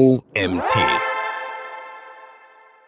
OMT.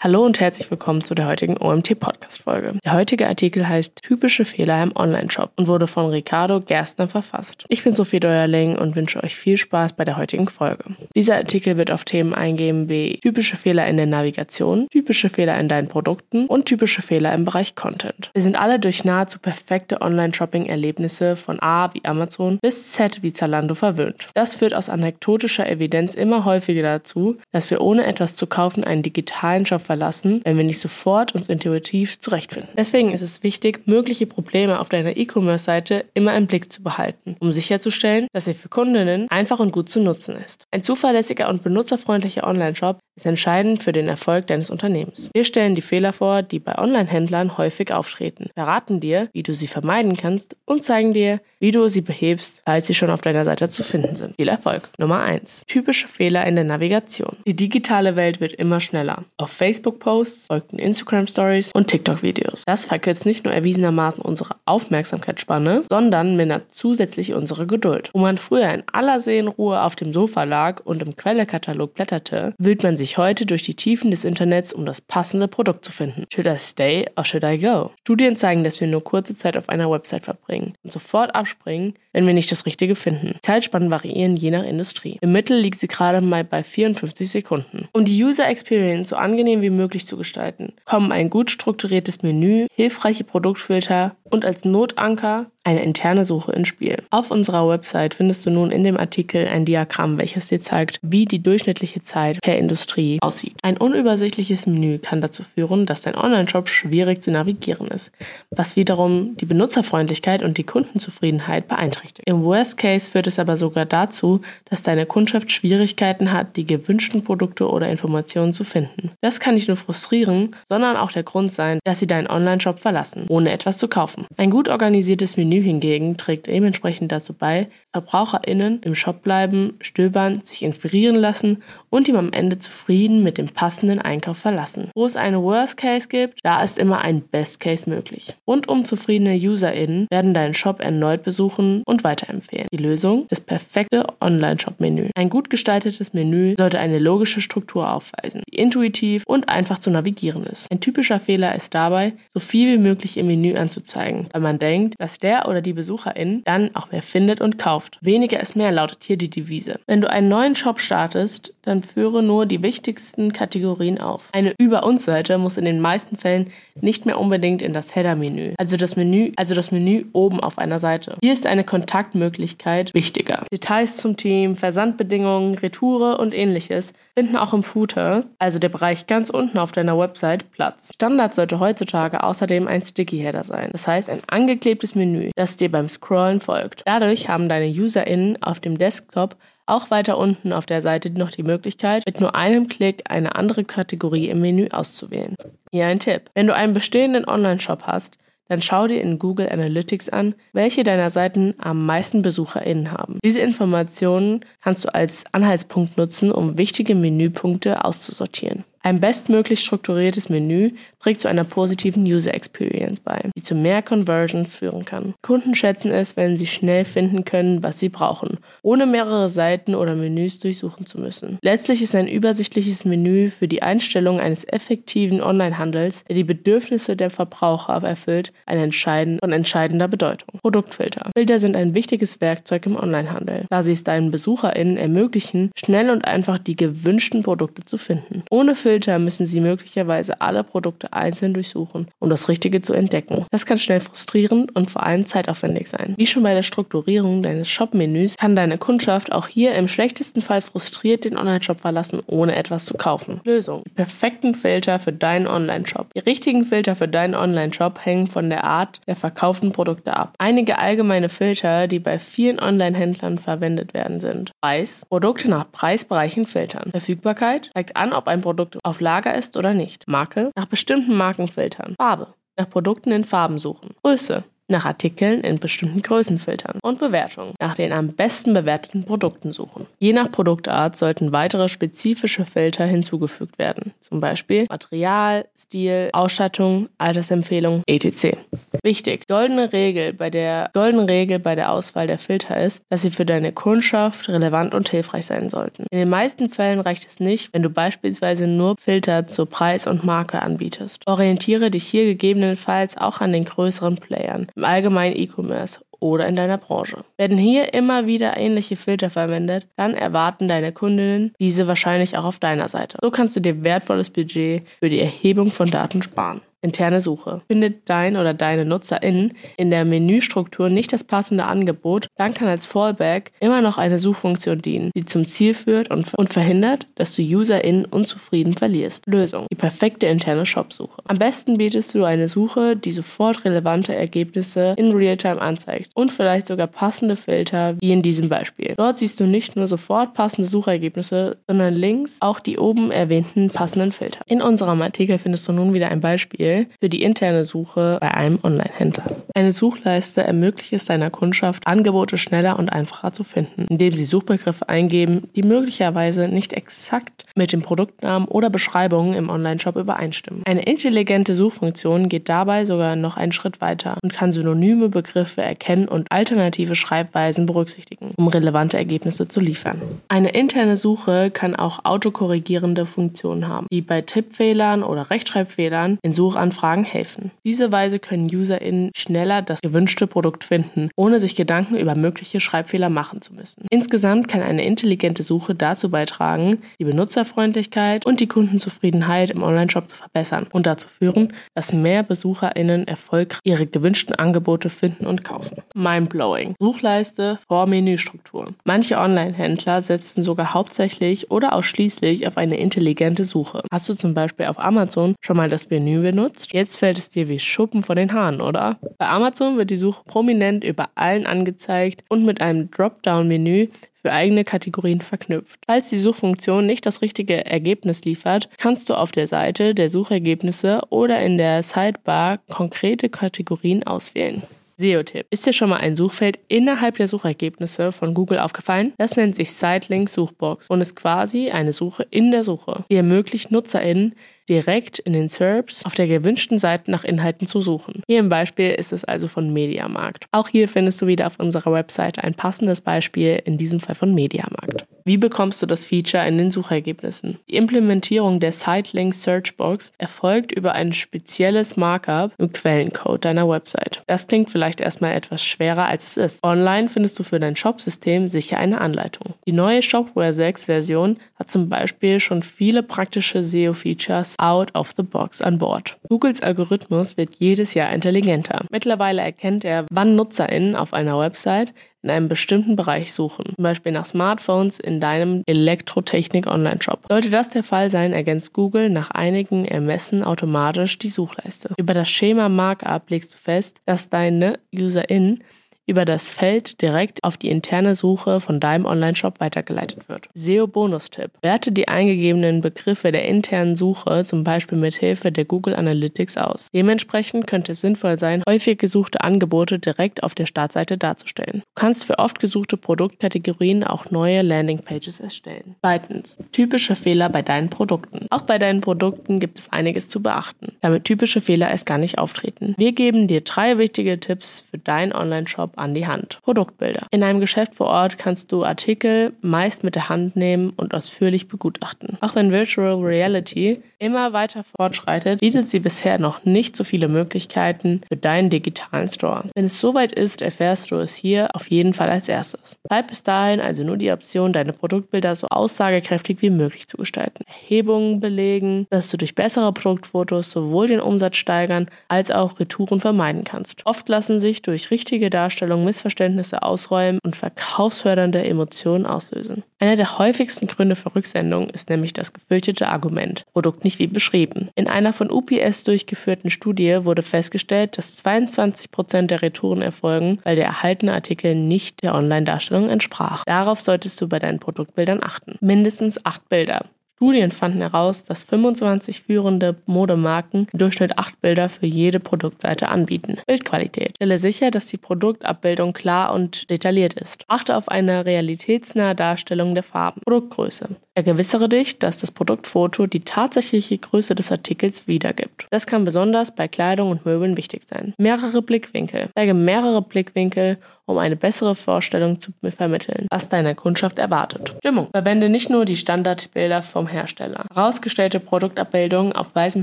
Hallo und herzlich willkommen zu der heutigen OMT-Podcast-Folge. Der heutige Artikel heißt Typische Fehler im Online-Shop und wurde von Ricardo Gerstner verfasst. Ich bin Sophie Deuerling und wünsche euch viel Spaß bei der heutigen Folge. Dieser Artikel wird auf Themen eingehen wie typische Fehler in der Navigation, typische Fehler in deinen Produkten und typische Fehler im Bereich Content. Wir sind alle durch nahezu perfekte Online-Shopping-Erlebnisse von A wie Amazon bis Z wie Zalando verwöhnt. Das führt aus anekdotischer Evidenz immer häufiger dazu, dass wir ohne etwas zu kaufen einen digitalen Shop verlassen, wenn wir nicht sofort uns intuitiv zurechtfinden. Deswegen ist es wichtig, mögliche Probleme auf deiner E-Commerce-Seite immer im Blick zu behalten, um sicherzustellen, dass sie für Kundinnen einfach und gut zu nutzen ist. Ein zuverlässiger und benutzerfreundlicher Online-Shop ist entscheidend für den Erfolg deines Unternehmens. Wir stellen die Fehler vor, die bei Online-Händlern häufig auftreten, verraten dir, wie du sie vermeiden kannst und zeigen dir, wie du sie behebst, falls sie schon auf deiner Seite zu finden sind. Viel Erfolg. Nummer 1. Typische Fehler in der Navigation. Die digitale Welt wird immer schneller. Auf Facebook-Posts folgten Instagram-Stories und TikTok-Videos. Das verkürzt nicht nur erwiesenermaßen unsere Aufmerksamkeitsspanne, sondern mindert zusätzlich unsere Geduld. Wo man früher in aller Seelenruhe auf dem Sofa lag und im Quellekatalog blätterte, wühlt man sich sich heute durch die Tiefen des Internets, um das passende Produkt zu finden. Should I stay or should I go? Studien zeigen, dass wir nur kurze Zeit auf einer Website verbringen und sofort abspringen, wenn wir nicht das Richtige finden. Zeitspannen variieren je nach Industrie. Im Mittel liegt sie gerade mal bei 54 Sekunden. Um die User Experience so angenehm wie möglich zu gestalten, kommen ein gut strukturiertes Menü, hilfreiche Produktfilter und als Notanker eine interne Suche ins Spiel. Auf unserer Website findest du nun in dem Artikel ein Diagramm, welches dir zeigt, wie die durchschnittliche Zeit per Industrie aussieht. Ein unübersichtliches Menü kann dazu führen, dass dein Online-Shop schwierig zu navigieren ist, was wiederum die Benutzerfreundlichkeit und die Kundenzufriedenheit beeinträchtigt. Im Worst Case führt es aber sogar dazu, dass deine Kundschaft Schwierigkeiten hat, die gewünschten Produkte oder Informationen zu finden. Das kann nicht nur frustrieren, sondern auch der Grund sein, dass sie deinen Online-Shop verlassen, ohne etwas zu kaufen. Ein gut organisiertes Menü Menü hingegen trägt dementsprechend dazu bei, VerbraucherInnen im Shop bleiben, stöbern, sich inspirieren lassen und ihm am Ende zufrieden mit dem passenden Einkauf verlassen. Wo es eine Worst Case gibt, da ist immer ein Best Case möglich. Rundum zufriedene UserInnen werden deinen Shop erneut besuchen und weiterempfehlen. Die Lösung? Das perfekte Online-Shop-Menü. Ein gut gestaltetes Menü sollte eine logische Struktur aufweisen, die intuitiv und einfach zu navigieren ist. Ein typischer Fehler ist dabei, so viel wie möglich im Menü anzuzeigen, weil man denkt, dass der oder die Besucherin dann auch mehr findet und kauft. Weniger ist mehr lautet hier die Devise. Wenn du einen neuen Shop startest, dann führe nur die wichtigsten Kategorien auf. Eine Über uns Seite muss in den meisten Fällen nicht mehr unbedingt in das Header-Menü, also das Menü, also das Menü oben auf einer Seite. Hier ist eine Kontaktmöglichkeit wichtiger. Details zum Team, Versandbedingungen, Retoure und ähnliches finden auch im Footer, also der Bereich ganz unten auf deiner Website, Platz. Standard sollte heutzutage außerdem ein Sticky-Header sein, das heißt ein angeklebtes Menü, das dir beim Scrollen folgt. Dadurch haben deine UserInnen auf dem Desktop auch weiter unten auf der Seite noch die Möglichkeit, mit nur einem Klick eine andere Kategorie im Menü auszuwählen. Hier ein Tipp. Wenn du einen bestehenden Online-Shop hast, dann schau dir in Google Analytics an, welche deiner Seiten am meisten BesucherInnen haben. Diese Informationen kannst du als Anhaltspunkt nutzen, um wichtige Menüpunkte auszusortieren. Ein bestmöglich strukturiertes Menü trägt zu einer positiven User Experience bei, die zu mehr Conversions führen kann. Kunden schätzen es, wenn sie schnell finden können, was sie brauchen, ohne mehrere Seiten oder Menüs durchsuchen zu müssen. Letztlich ist ein übersichtliches Menü für die Einstellung eines effektiven Onlinehandels, der die Bedürfnisse der Verbraucher erfüllt, eine entscheidend von entscheidender Bedeutung. Produktfilter. Filter sind ein wichtiges Werkzeug im Onlinehandel, da sie es deinen BesucherInnen ermöglichen, schnell und einfach die gewünschten Produkte zu finden. Ohne Filter Filter müssen Sie möglicherweise alle Produkte einzeln durchsuchen, um das Richtige zu entdecken. Das kann schnell frustrierend und vor allem zeitaufwendig sein. Wie schon bei der Strukturierung deines Shop-Menüs kann deine Kundschaft auch hier im schlechtesten Fall frustriert den Online-Shop verlassen, ohne etwas zu kaufen. Lösung. Die perfekten Filter für deinen Online-Shop. Die richtigen Filter für deinen Online-Shop hängen von der Art der verkauften Produkte ab. Einige allgemeine Filter, die bei vielen Online-Händlern verwendet werden, sind Preis, Produkte nach Preisbereichen filtern. Verfügbarkeit zeigt an, ob ein Produkt auf Lager ist oder nicht. Marke nach bestimmten Marken filtern. Farbe nach Produkten in Farben suchen. Größe nach Artikeln in bestimmten Größen filtern und Bewertungen nach den am besten bewerteten Produkten suchen. Je nach Produktart sollten weitere spezifische Filter hinzugefügt werden, zum Beispiel Material, Stil, Ausstattung, Altersempfehlung, etc. Wichtig, goldene Regel bei der goldene Regel bei der Auswahl der Filter ist, dass sie für deine Kundschaft relevant und hilfreich sein sollten. In den meisten Fällen reicht es nicht, wenn du beispielsweise nur Filter zur Preis und Marke anbietest. Orientiere dich hier gegebenenfalls auch an den größeren Playern im allgemeinen E-Commerce oder in deiner Branche. Werden hier immer wieder ähnliche Filter verwendet, dann erwarten deine Kundinnen diese wahrscheinlich auch auf deiner Seite. So kannst du dir wertvolles Budget für die Erhebung von Daten sparen. Interne Suche. Findet dein oder deine NutzerInnen in der Menüstruktur nicht das passende Angebot, dann kann als Fallback immer noch eine Suchfunktion dienen, die zum Ziel führt und, verhindert, dass du UserInnen unzufrieden verlierst. Lösung. Die perfekte interne Shopsuche. Am besten bietest du eine Suche, die sofort relevante Ergebnisse in Realtime anzeigt und vielleicht sogar passende Filter, wie in diesem Beispiel. Dort siehst du nicht nur sofort passende Suchergebnisse, sondern links auch die oben erwähnten passenden Filter. In unserem Artikel findest du nun wieder ein Beispiel, Beispiel für die interne Suche bei einem Online-Händler. Eine Suchleiste ermöglicht es deiner Kundschaft, Angebote schneller und einfacher zu finden, indem sie Suchbegriffe eingeben, die möglicherweise nicht exakt mit dem Produktnamen oder Beschreibungen im Online-Shop übereinstimmen. Eine intelligente Suchfunktion geht dabei sogar noch einen Schritt weiter und kann synonyme Begriffe erkennen und alternative Schreibweisen berücksichtigen, um relevante Ergebnisse zu liefern. Eine interne Suche kann auch autokorrigierende Funktionen haben, die bei Tippfehlern oder Rechtschreibfehlern in Such Suchanfragen helfen. Diese Weise können UserInnen schneller das gewünschte Produkt finden, ohne sich Gedanken über mögliche Schreibfehler machen zu müssen. Insgesamt kann eine intelligente Suche dazu beitragen, die Benutzerfreundlichkeit und die Kundenzufriedenheit im Onlineshop zu verbessern und dazu führen, dass mehr BesucherInnen erfolgreich ihre gewünschten Angebote finden und kaufen. Mindblowing. Suchleiste vor Menüstruktur. Manche Online-Händler setzen sogar hauptsächlich oder ausschließlich auf eine intelligente Suche. Hast du zum Beispiel auf Amazon schon mal das Menü benutzt? Benutzt. Jetzt fällt es dir wie Schuppen vor den Haaren, oder? Bei Amazon wird die Suche prominent über allen angezeigt und mit einem Dropdown-Menü für eigene Kategorien verknüpft. Falls die Suchfunktion nicht das richtige Ergebnis liefert, kannst du auf der Seite der Suchergebnisse oder in der Sidebar konkrete Kategorien auswählen. SEO-Tipp. Ist dir schon mal ein Suchfeld innerhalb der Suchergebnisse von Google aufgefallen? Das nennt sich Sitelink Suchbox und ist quasi eine Suche in der Suche. Die ermöglicht NutzerInnen, direkt in den SERPs auf der gewünschten Seite nach Inhalten zu suchen. Hier im Beispiel ist es also von Mediamarkt. Auch hier findest du wieder auf unserer Webseite ein passendes Beispiel, in diesem Fall von Mediamarkt. Wie bekommst du das Feature in den Suchergebnissen? Die Implementierung der Sitelink Searchbox erfolgt über ein spezielles Markup im Quellencode deiner Website. Das klingt vielleicht erstmal etwas schwerer als es ist. Online findest du für dein Shopsystem sicher eine Anleitung. Die neue Shopware 6 Version hat zum Beispiel schon viele praktische SEO-Features out of the box an Bord. Googles Algorithmus wird jedes Jahr intelligenter. Mittlerweile erkennt er, wann NutzerInnen auf einer Website in einem bestimmten Bereich suchen, zum Beispiel nach Smartphones in deinem Elektrotechnik-Online-Shop. Sollte das der Fall sein, ergänzt Google nach einigen Ermessen automatisch die Suchleiste. Über das Schema Markup legst du fest, dass deine UserInnen über das Feld direkt auf die interne Suche von deinem Online-Shop weitergeleitet wird. SEO-Bonustipp. Werte die eingegebenen Begriffe der internen Suche zum Beispiel mit Hilfe der Google Analytics aus. Dementsprechend könnte es sinnvoll sein, häufig gesuchte Angebote direkt auf der Startseite darzustellen. Du kannst für oft gesuchte Produktkategorien auch neue Landingpages erstellen. Zweitens. Typische Fehler bei deinen Produkten. Auch bei deinen Produkten gibt es einiges zu beachten, damit typische Fehler erst gar nicht auftreten. Wir geben dir drei wichtige Tipps für deinen Online-Shop Laptop an die Hand. Produktbilder. In einem Geschäft vor Ort kannst du Artikel meist mit der Hand nehmen und ausführlich begutachten. Auch wenn Virtual Reality immer weiter fortschreitet, bietet sie bisher noch nicht so viele Möglichkeiten für deinen digitalen Store. Wenn es soweit ist, erfährst du es hier auf jeden Fall als erstes. Bleib bis dahin also nur die Option, deine Produktbilder so aussagekräftig wie möglich zu gestalten. Erhebungen belegen, dass du durch bessere Produktfotos sowohl den Umsatz steigern als auch Retouren vermeiden kannst. Oft lassen sich durch richtige Darstellungen Darstellung Missverständnisse ausräumen und verkaufsfördernde Emotionen auslösen. Einer der häufigsten Gründe für Rücksendungen ist nämlich das gefürchtete Argument, Produkt nicht wie beschrieben. In einer von UPS durchgeführten Studie wurde festgestellt, dass 22 Prozent der Retouren erfolgen, weil der erhaltene Artikel nicht der Online-Darstellung entsprach. Darauf solltest du bei deinen Produktbildern achten. Mindestens acht Bilder. Studien fanden heraus, dass 25 führende Modemarken im Durchschnitt acht Bilder für jede Produktseite anbieten. Bildqualität. Stelle sicher, dass die Produktabbildung klar und detailliert ist. Achte auf eine realitätsnahe Darstellung der Farben. Produktgröße. Vergewissere dich, dass das Produktfoto die tatsächliche Größe des Artikels wiedergibt. Das kann besonders bei Kleidung und Möbeln wichtig sein. Mehrere Blickwinkel. Zeige mehrere Blickwinkel, um eine bessere Vorstellung zu vermitteln, was deine Kundschaft erwartet. Stimmung. Verwende nicht nur die Standardbilder vom Hersteller. Herausgestellte Produktabbildungen auf weißem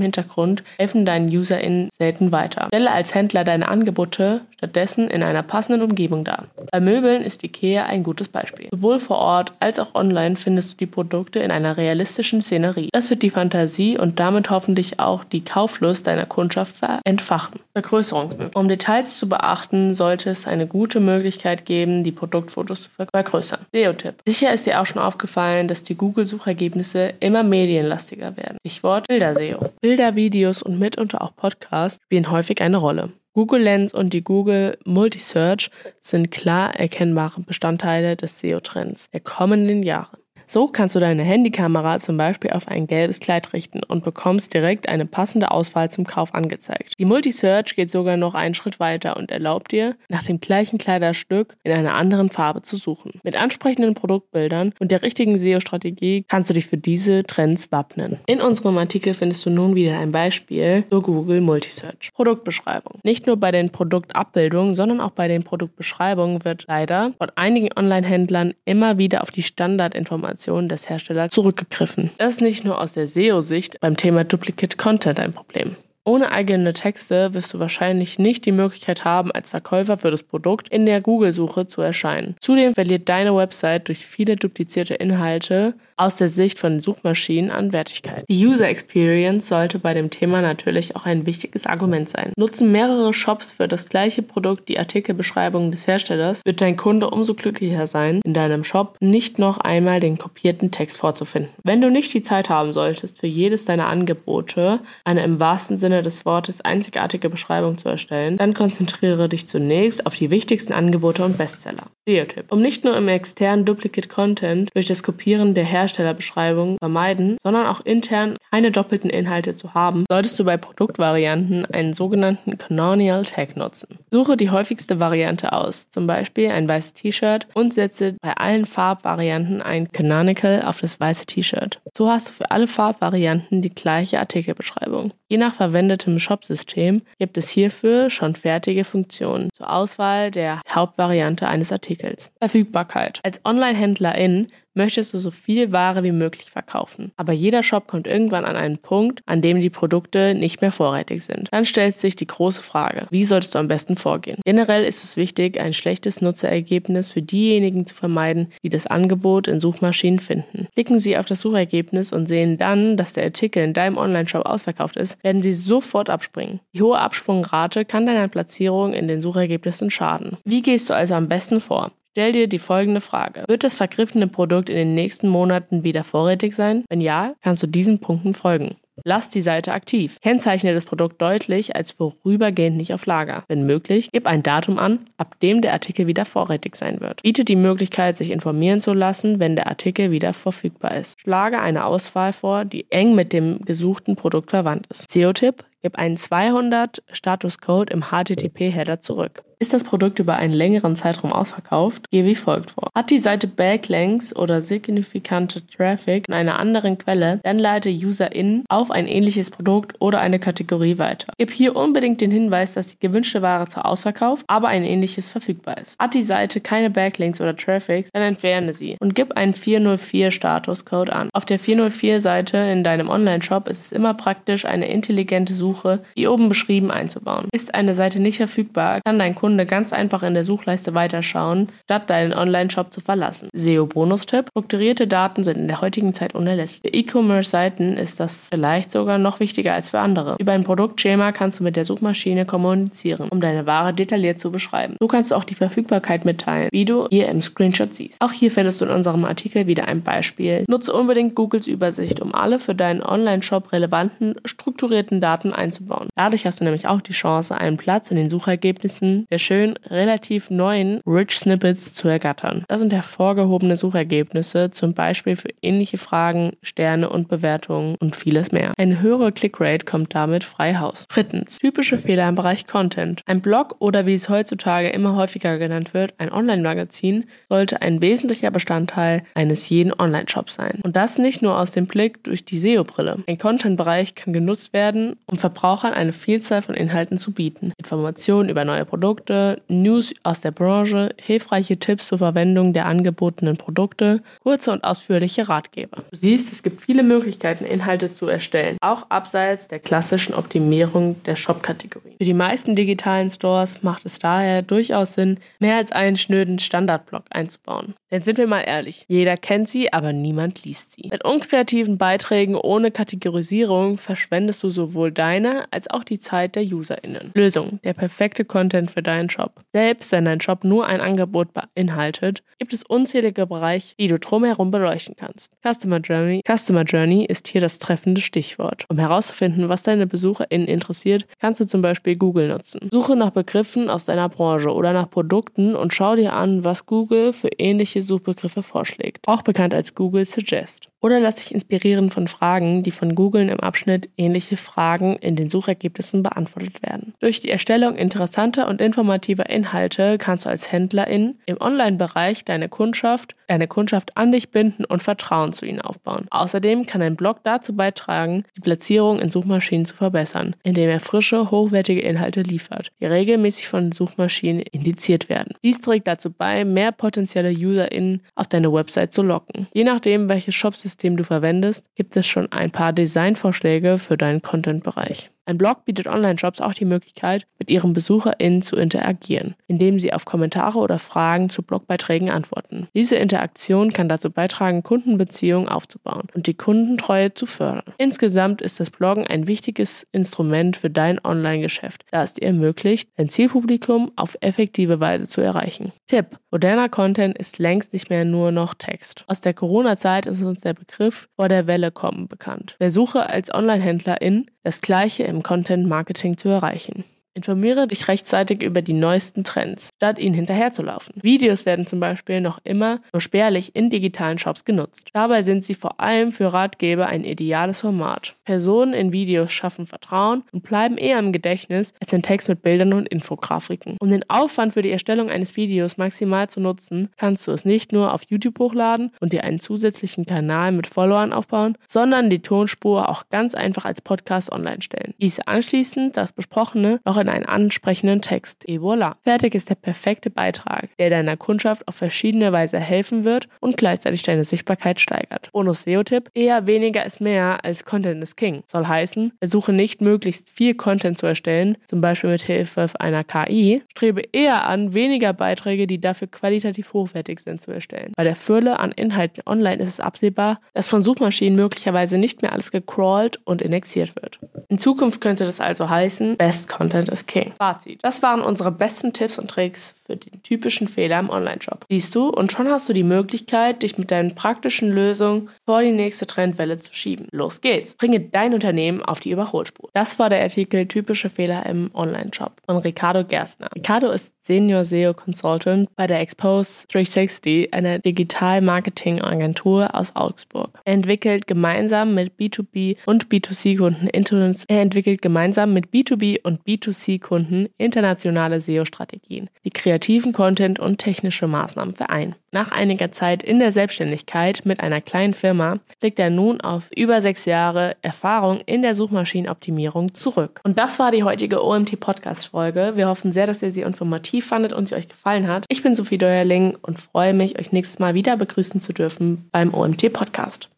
Hintergrund helfen deinen UserInnen selten weiter. Stelle als Händler deine Angebote stattdessen in einer passenden Umgebung dar. Bei Möbeln ist IKEA ein gutes Beispiel. Sowohl vor Ort als auch online findest du die Produkte in einer realistischen Szenerie. Das wird die Fantasie und damit hoffentlich auch die Kauflust deiner Kundschaft entfachen. Vergrößerungsmöglichkeiten. Um Details zu beachten, sollte es eine gute Möglichkeit geben, die Produktfotos zu vergrößern. SEO-Tipp. Sicher ist dir auch schon aufgefallen, dass die Google-Suchergebnisse immer medienlastiger werden. Stichwort Bilder-SEO. Bilder, Videos und mitunter auch Podcasts spielen häufig eine Rolle. Google Lens und die Google Multisearch sind klar erkennbare Bestandteile des SEO-Trends der kommenden Jahre. So kannst du deine Handykamera zum Beispiel auf ein gelbes Kleid richten und bekommst direkt eine passende Auswahl zum Kauf angezeigt. Die Multisearch geht sogar noch einen Schritt weiter und erlaubt dir, nach dem gleichen Kleiderstück in einer anderen Farbe zu suchen. Mit ansprechenden Produktbildern und der richtigen SEO-Strategie kannst du dich für diese Trends wappnen. In unserem Artikel findest du nun wieder ein Beispiel zur Google Multisearch. Produktbeschreibung. Nicht nur bei den Produktabbildungen, sondern auch bei den Produktbeschreibungen wird leider von einigen Online-Händlern immer wieder auf die Standardinformationen Informationen des Herstellers zurückgegriffen. Das ist nicht nur aus der SEO-Sicht beim Thema Duplicate Content ein Problem. Ohne eigene Texte wirst du wahrscheinlich nicht die Möglichkeit haben, als Verkäufer für das Produkt in der Google-Suche zu erscheinen. Zudem verliert deine Website durch viele duplizierte Inhalte aus der Sicht von Suchmaschinen an Wertigkeit. Die User Experience sollte bei dem Thema natürlich auch ein wichtiges Argument sein. Nutzen mehrere Shops für das gleiche Produkt die Artikelbeschreibung des Herstellers, wird dein Kunde umso glücklicher sein, in deinem Shop nicht noch einmal den kopierten Text vorzufinden. Wenn du nicht die Zeit haben solltest, für jedes deiner Angebote eine im wahrsten Sinne des Wortes einzigartige Beschreibung zu erstellen, dann konzentriere dich zunächst auf die wichtigsten Angebote und Bestseller. SEO-Tipp. Um nicht nur im externen Duplicate Content durch das Kopieren der Hersteller Herstellerbeschreibung vermeiden, sondern auch intern keine doppelten Inhalte zu haben, solltest du bei Produktvarianten einen sogenannten Canonial Tag nutzen. Suche die häufigste Variante aus, zum Beispiel ein weißes T-Shirt und setze bei allen Farbvarianten ein Canonical auf das weiße T-Shirt. So hast du für alle Farbvarianten die gleiche Artikelbeschreibung. Je nach verwendetem Shopsystem gibt es hierfür schon fertige Funktionen zur Auswahl der Hauptvariante eines Artikels. Verfügbarkeit. Als Online-Händlerin möchtest du so viel Ware wie möglich verkaufen. Aber jeder Shop kommt irgendwann an einen Punkt, an dem die Produkte nicht mehr vorrätig sind. Dann stellt sich die große Frage, wie solltest du am besten vorgehen? Generell ist es wichtig, ein schlechtes Nutzerergebnis für diejenigen zu vermeiden, die das Angebot in Suchmaschinen finden. Klicken sie auf das Suchergebnis und sehen dann, dass der Artikel in deinem Online-Shop ausverkauft ist, werden sie sofort abspringen. Die hohe Absprungrate kann deiner Platzierung in den Suchergebnissen schaden. Wie gehst du also am besten vor? Stell dir die folgende Frage. Wird das vergriffene Produkt in den nächsten Monaten wieder vorrätig sein? Wenn ja, kannst du diesen Punkten folgen. Lass die Seite aktiv. Kennzeichne das Produkt deutlich als vorübergehend nicht auf Lager. Wenn möglich, gib ein Datum an, ab dem der Artikel wieder vorrätig sein wird. Biete die Möglichkeit, sich informieren zu lassen, wenn der Artikel wieder verfügbar ist. Schlage eine Auswahl vor, die eng mit dem gesuchten Produkt verwandt ist. SEO-Tipp, gib einen 200 Statuscode im HTTP-Header zurück. Ist das Produkt über einen längeren Zeitraum ausverkauft? Gehe wie folgt vor. Hat die Seite Backlinks oder signifikante Traffic in einer anderen Quelle, dann leite UserInnen auf ein ähnliches Produkt oder eine Kategorie weiter. Gib hier unbedingt den Hinweis, dass die gewünschte Ware zwar ausverkauft, aber ein ähnliches verfügbar ist. Hat die Seite keine Backlinks oder Traffics, dann entferne sie und gib einen 404 Statuscode an. Auf der 404 Seite in deinem Online-Shop ist es immer praktisch, eine intelligente Suche, wie oben beschrieben, einzubauen. Ist eine Seite nicht verfügbar, kann dein Kunde Kunde ganz einfach in der Suchleiste weiterschauen, statt deinen Online-Shop zu verlassen. SEO-Bonustipp: Strukturierte Daten sind in der heutigen Zeit unerlässlich. Für E-Commerce-Seiten ist das vielleicht sogar noch wichtiger als für andere. Über ein Produktschema kannst du mit der Suchmaschine kommunizieren, um deine Ware detailliert zu beschreiben. So kannst du auch die Verfügbarkeit mitteilen, wie du hier im Screenshot siehst. Auch hier findest du in unserem Artikel wieder ein Beispiel. Nutze unbedingt Googles Übersicht, um alle für deinen Online-Shop relevanten, strukturierten Daten einzubauen. Dadurch hast du nämlich auch die Chance, einen Platz in den Suchergebnissen der schön relativ neuen Rich Snippets zu ergattern. Das sind hervorgehobene Suchergebnisse, zum Beispiel für ähnliche Fragen, Sterne und Bewertungen und vieles mehr. Eine höhere Clickrate kommt damit frei Haus. Drittens, typische Fehler im Bereich Content. Ein Blog oder wie es heutzutage immer häufiger genannt wird, ein Online-Magazin sollte ein wesentlicher Bestandteil eines jeden Online-Shops sein. Und das nicht nur aus dem Blick durch die SEO-Brille. Ein Content-Bereich kann genutzt werden, um Verbrauchern eine Vielzahl von Inhalten zu bieten. Informationen über neue Produkte, News aus der Branche, hilfreiche Tipps zur Verwendung der angebotenen Produkte, kurze und ausführliche Ratgeber. Du siehst, es gibt viele Möglichkeiten, Inhalte zu erstellen, auch abseits der klassischen Optimierung der Shop-Kategorien. Für die meisten digitalen Stores macht es daher durchaus Sinn, mehr als einen schnöden Standardblock einzubauen. Denn sind wir mal ehrlich, jeder kennt sie, aber niemand liest sie. Mit unkreativen Beiträgen ohne Kategorisierung verschwendest du sowohl deine als auch die Zeit der UserInnen. Lösung: Der perfekte Content für deinen Shop. Selbst wenn dein Shop nur ein Angebot beinhaltet, gibt es unzählige Bereiche, die du drumherum beleuchten kannst. Customer Journey, Customer Journey ist hier das treffende Stichwort. Um herauszufinden, was deine BesucherInnen interessiert, kannst du zum Beispiel Google nutzen. Suche nach Begriffen aus deiner Branche oder nach Produkten und schau dir an, was Google für ähnliche Suchbegriffe vorschlägt. Auch bekannt als Google Suggest. Oder lass dich inspirieren von Fragen, die von Google im Abschnitt ähnliche Fragen in den Suchergebnissen beantwortet werden. Durch die Erstellung interessanter und informativer Inhalte kannst du als Händlerin im Online-Bereich deine Kundschaft, deine Kundschaft an dich binden und Vertrauen zu ihnen aufbauen. Außerdem kann dein Blog dazu beitragen, die Platzierung in Suchmaschinen zu verbessern, indem er frische, hochwertige Inhalte liefert, die regelmäßig von Suchmaschinen indiziert werden. Dies trägt dazu bei, mehr potenzielle UserInnen auf deine Website zu locken. Je nachdem, welches Shopsystem Betriebssystem du verwendest, gibt es schon ein paar Designvorschläge für deinen Content-Bereich. Ein Blog bietet Online-Shops auch die Möglichkeit, mit ihren BesucherInnen zu interagieren, indem sie auf Kommentare oder Fragen zu Blogbeiträgen antworten. Diese Interaktion kann dazu beitragen, Kundenbeziehungen aufzubauen und die Kundentreue zu fördern. Insgesamt ist das Bloggen ein wichtiges Instrument für dein Online-Geschäft, da es dir ermöglicht, dein Zielpublikum auf effektive Weise zu erreichen. Tipp: Moderner Content ist längst nicht mehr nur noch Text. Aus der Corona-Zeit ist uns der Begriff vor der Welle kommen bekannt. Wer Suche als Online-Händlerin das Gleiche im Content Marketing zu erreichen. Informiere dich rechtzeitig über die neuesten Trends, statt ihnen hinterherzulaufen. Videos werden zum Beispiel noch immer nur spärlich in digitalen Shops genutzt. Dabei sind sie vor allem für Ratgeber ein ideales Format. Personen in Videos schaffen Vertrauen und bleiben eher im Gedächtnis als ein Text mit Bildern und Infografiken. Um den Aufwand für die Erstellung eines Videos maximal zu nutzen, kannst du es nicht nur auf YouTube hochladen und dir einen zusätzlichen Kanal mit Followern aufbauen, sondern die Tonspur auch ganz einfach als Podcast online stellen. Diese anschließend das Besprochene noch in einen ansprechenden Text. Et voilà. Fertig ist der perfekte Beitrag, der deiner Kundschaft auf verschiedene Weise helfen wird und gleichzeitig deine Sichtbarkeit steigert. Bonus SEO-Tipp: Eher weniger ist mehr als Content is King. Soll heißen, versuche nicht möglichst viel Content zu erstellen, zum Beispiel mit Hilfe einer KI. Strebe eher an, weniger Beiträge, die dafür qualitativ hochwertig sind, zu erstellen. Bei der Fülle an Inhalten online ist es absehbar, dass von Suchmaschinen möglicherweise nicht mehr alles gecrawlt und indexiert wird. In Zukunft könnte das also heißen, Best Content is King. Fazit. Das waren unsere besten Tipps und Tricks für den typischen Fehler im Online-Shop. Siehst du, und schon hast du die Möglichkeit, dich mit deinen praktischen Lösungen vor die nächste Trendwelle zu schieben. Los geht's. Bringe dein Unternehmen auf die Überholspur. Das war der Artikel Typische Fehler im Online-Shop von Ricardo Gerstner. Ricardo ist Senior SEO Consultant bei der Expose 360, einer Digital-Marketing-Agentur aus Augsburg. Er entwickelt gemeinsam mit B2B und B2C-Kunden er entwickelt gemeinsam mit B2B und B2C-Kunden internationale SEO-Strategien, die kreativen Content und technische Maßnahmen vereinen. Nach einiger Zeit in der Selbstständigkeit mit einer kleinen Firma blickt er nun auf über sechs Jahre Erfahrung in der Suchmaschinenoptimierung zurück. Und das war die heutige OMT-Podcast-Folge. Wir hoffen sehr, dass ihr sie informativ fandet und sie euch gefallen hat. Ich bin Sophie Deuerling und freue mich, euch nächstes Mal wieder begrüßen zu dürfen beim OMT-Podcast.